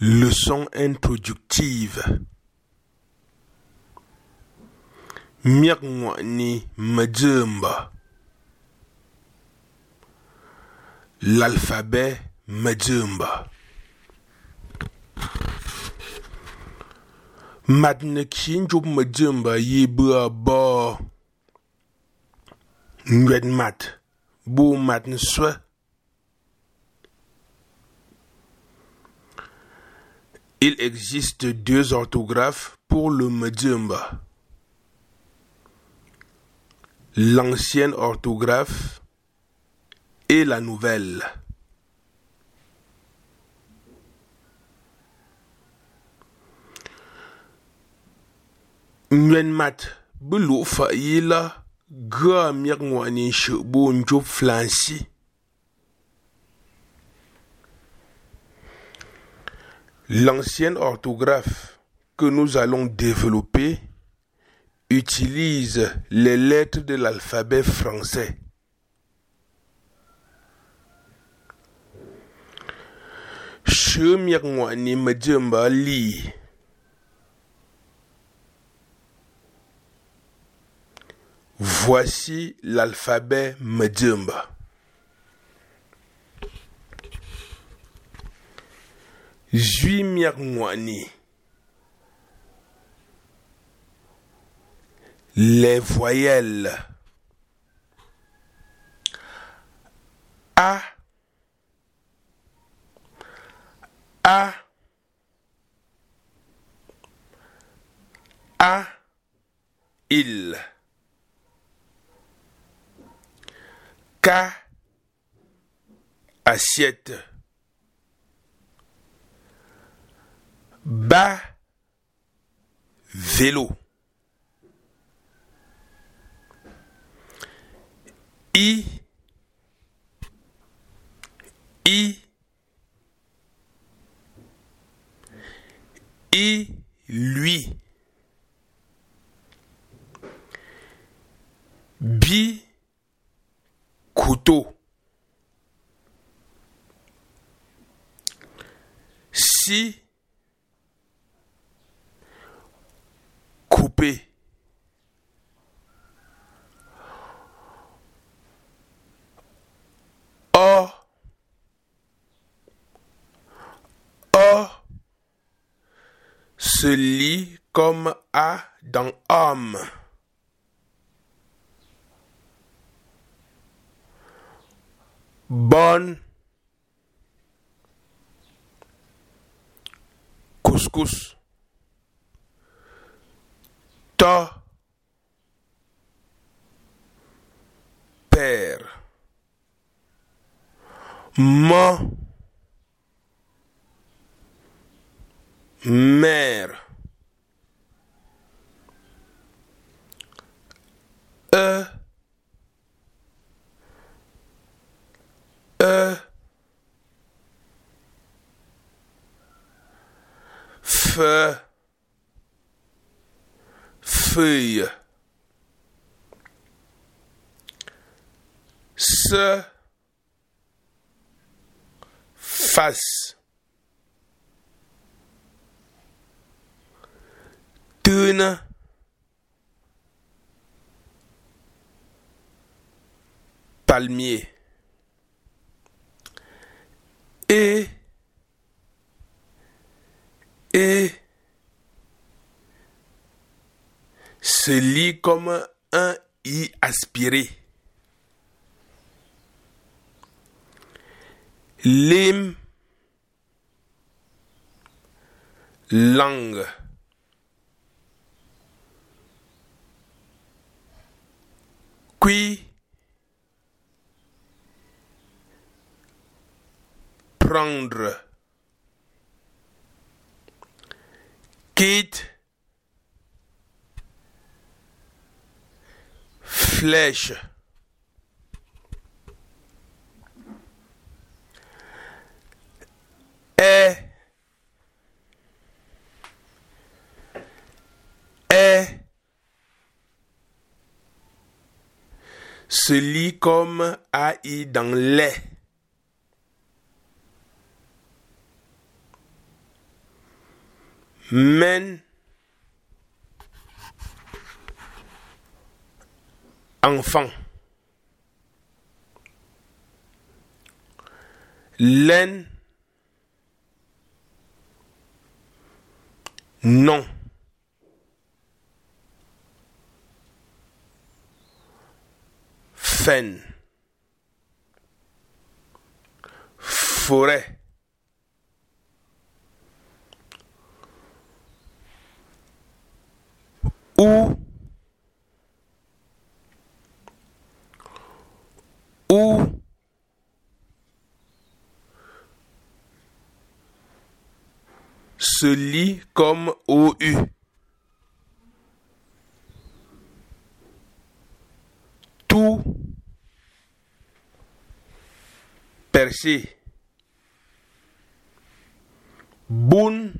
Leçon introductive. Miagwani Majumba. L'alphabet Majumba. Madnekin Job Majumba Yibua Bo. Nwed mat. Bo. Il existe deux orthographes pour le Majumba. L'ancienne orthographe et la nouvelle. Nguyen mat bulu fa yila ga miak ngwani shbu njup flansi. L'ancienne orthographe que nous allons développer utilise les lettres de l'alphabet français. Voici l'alphabet Majumba. Jui Miagwani. Les voyelles. A. A. A. Il. K. Assiette. Bas. Vélo. I. I. I. Lui. Bi couteau. Si coupé. O O se lit comme A dans homme. bonne couscous to père. Mo mère. E. E. F Feuille Se Face Tune. Palmier. Et. Et se lit comme un i aspiré. Lim langue qui prendre quitte flèche. Est, est, se lit comme AI dans les. Men, enfant, laine, non. Fen. Forêt. Se lit comme OU. Tout percé. Boun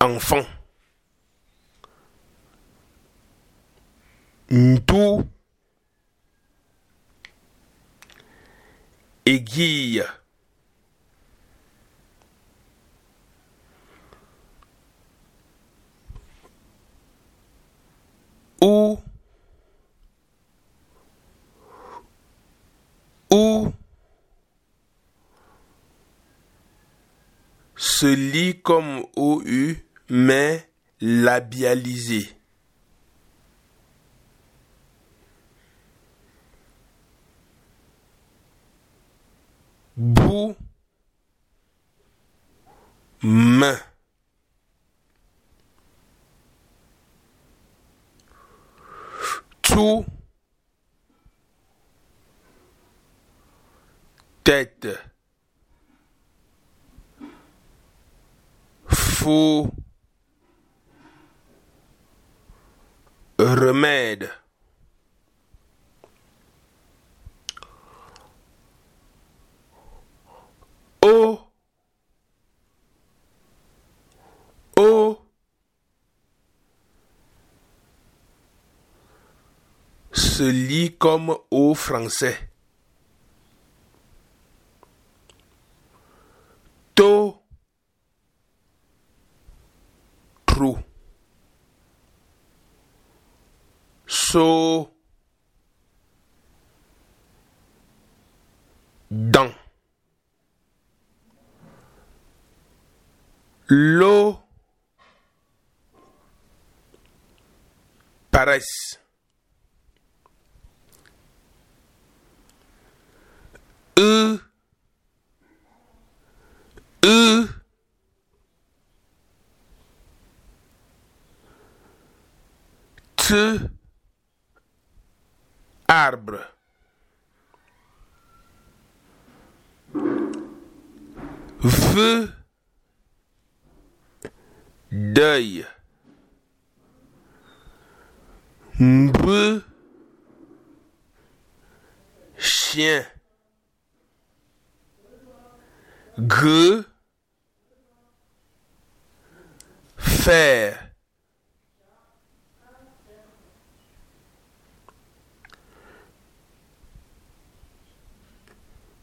enfant. Tout aiguille. Se lit comme OU mais labialisé. Bou main tout tête remède. Eau eau se lit comme au français. Tôt, trou. So, dans. L'eau, paresse. Arbre. V, deuil. B, chien.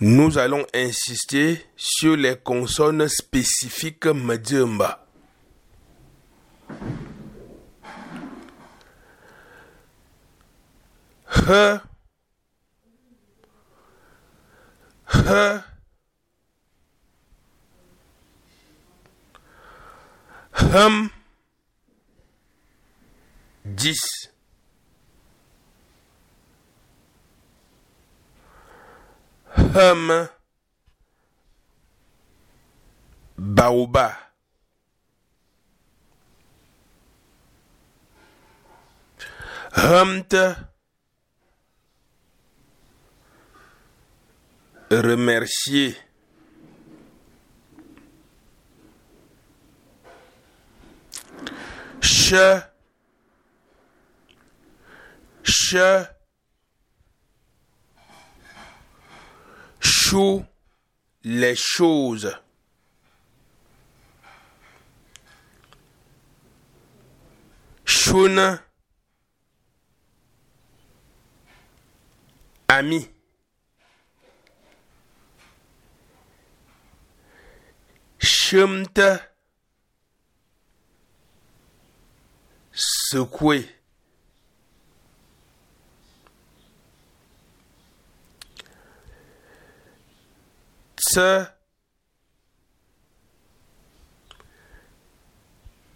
Nous allons insister sur les consonnes spécifiques Madjumba. H, H, Hum. 10 Hum. Baoba. Humt. Remercier. Che. Che. Chou. Les choses. Chouna. Ami. Chumte. Secouer. Tse.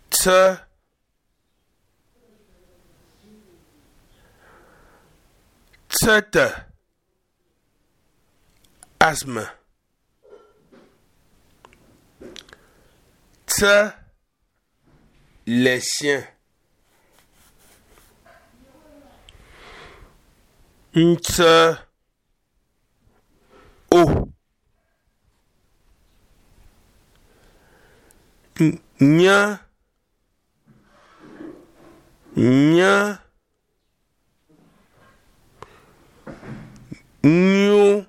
Tse. Tsete. Asthme. Tse. Les siens. Tse. O. Nya. Nya. Gnou.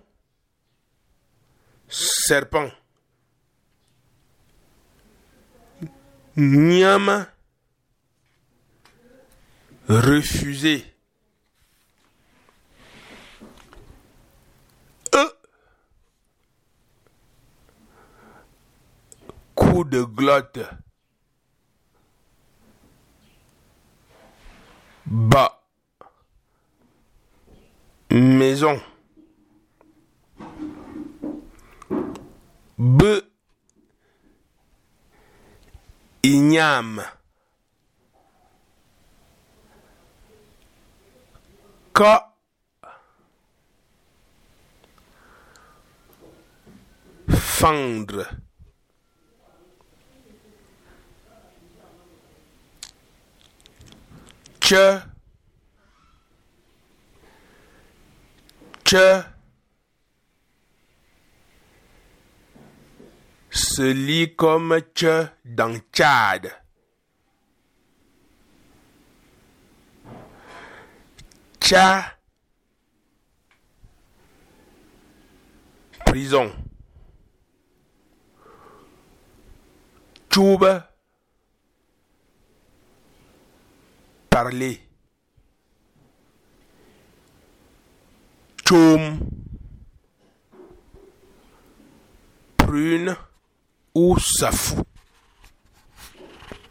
Serpent. Nyama. Refuser. Coup de glotte. Bas. Maison. B. Igname. K. Fendre. Ch. Ch. se lit comme Tche dans Tchad. Tcha. Prison. Tchoube. Parler. Tchoum. Prune ou Safou.